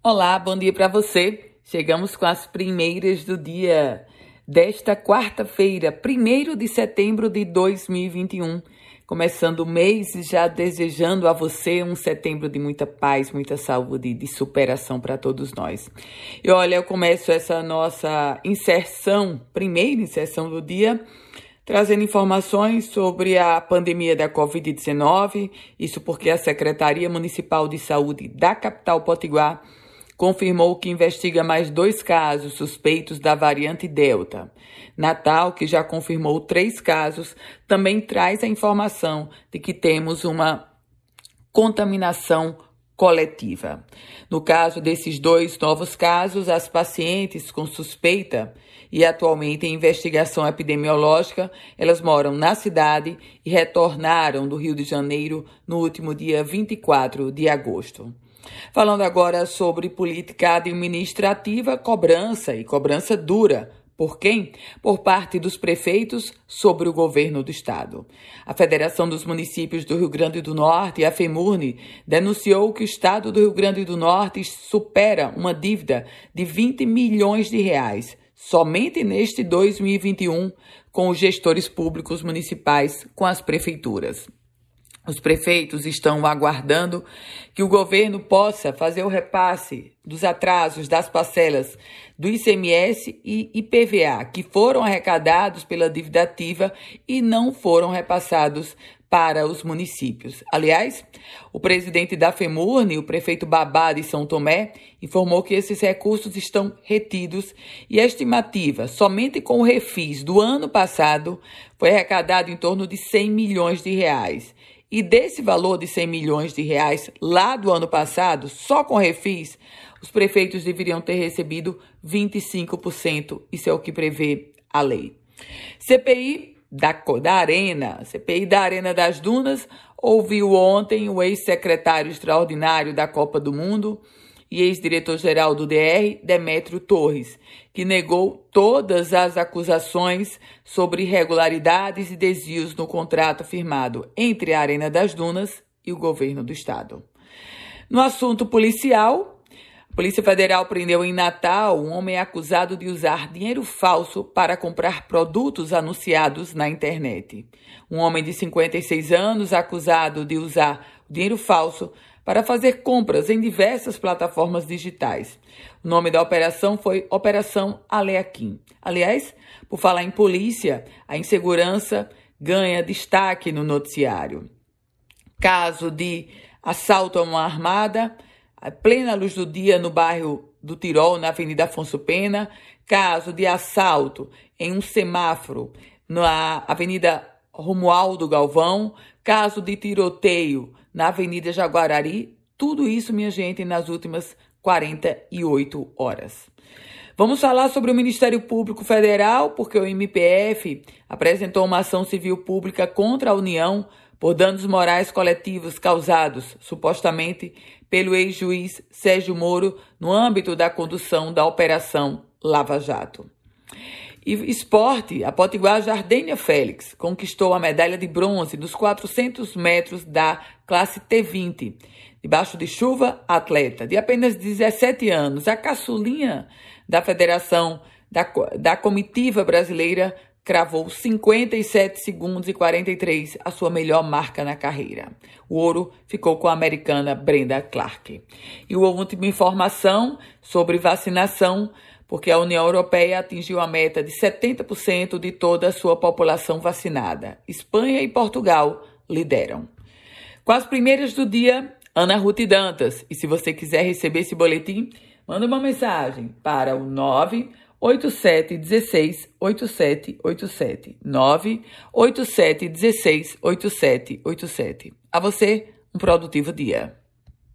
Olá, bom dia para você. Chegamos com as primeiras do dia desta quarta-feira, 1 de setembro de 2021. Começando o mês e já desejando a você um setembro de muita paz, muita saúde e de superação para todos nós. E olha, eu começo essa nossa inserção, primeira inserção do dia, trazendo informações sobre a pandemia da Covid-19, isso porque a Secretaria Municipal de Saúde da capital Potiguar confirmou que investiga mais dois casos suspeitos da variante Delta. Natal, que já confirmou três casos, também traz a informação de que temos uma contaminação coletiva. No caso desses dois novos casos, as pacientes com suspeita e atualmente em investigação epidemiológica, elas moram na cidade e retornaram do Rio de Janeiro no último dia 24 de agosto. Falando agora sobre política administrativa, cobrança e cobrança dura. Por quem? Por parte dos prefeitos sobre o governo do estado. A Federação dos Municípios do Rio Grande do Norte, a FEMURNE, denunciou que o estado do Rio Grande do Norte supera uma dívida de 20 milhões de reais somente neste 2021 com os gestores públicos municipais, com as prefeituras. Os prefeitos estão aguardando que o governo possa fazer o repasse dos atrasos das parcelas do ICMS e IPVA, que foram arrecadados pela dívida ativa e não foram repassados para os municípios. Aliás, o presidente da FEMURNE, o prefeito Babá de São Tomé, informou que esses recursos estão retidos e a estimativa, somente com o refis do ano passado, foi arrecadado em torno de 100 milhões de reais. E desse valor de 100 milhões de reais lá do ano passado, só com refis, os prefeitos deveriam ter recebido 25%. Isso é o que prevê a lei. CPI da, da Arena, CPI da Arena das Dunas, ouviu ontem o ex-secretário extraordinário da Copa do Mundo, e ex-diretor-geral do DR, Demétrio Torres, que negou todas as acusações sobre irregularidades e desvios no contrato firmado entre a Arena das Dunas e o governo do estado. No assunto policial, Polícia Federal prendeu em Natal um homem acusado de usar dinheiro falso para comprar produtos anunciados na internet. Um homem de 56 anos acusado de usar dinheiro falso para fazer compras em diversas plataformas digitais. O nome da operação foi Operação Aleaquim. Aliás, por falar em polícia, a insegurança ganha destaque no noticiário. Caso de assalto a uma armada, plena luz do dia no bairro do Tirol, na Avenida Afonso Pena. Caso de assalto em um semáforo na Avenida Romualdo Galvão. Caso de tiroteio na Avenida Jaguarari. Tudo isso, minha gente, nas últimas 48 horas. Vamos falar sobre o Ministério Público Federal, porque o MPF apresentou uma ação civil pública contra a União por danos morais coletivos causados, supostamente, pelo ex-juiz Sérgio Moro no âmbito da condução da Operação Lava Jato. E esporte, a Potiguar Jardênia Félix conquistou a medalha de bronze nos 400 metros da classe T20. Debaixo de chuva, atleta de apenas 17 anos, a caçulinha da Federação da, da Comitiva Brasileira cravou 57 segundos e 43, a sua melhor marca na carreira. O ouro ficou com a americana Brenda Clark. E a última informação sobre vacinação porque a União Europeia atingiu a meta de 70% de toda a sua população vacinada. Espanha e Portugal lideram. Com as primeiras do dia, Ana Ruth Dantas. E se você quiser receber esse boletim, manda uma mensagem para o 987 16 8787. 987 16 8787. A você, um produtivo dia.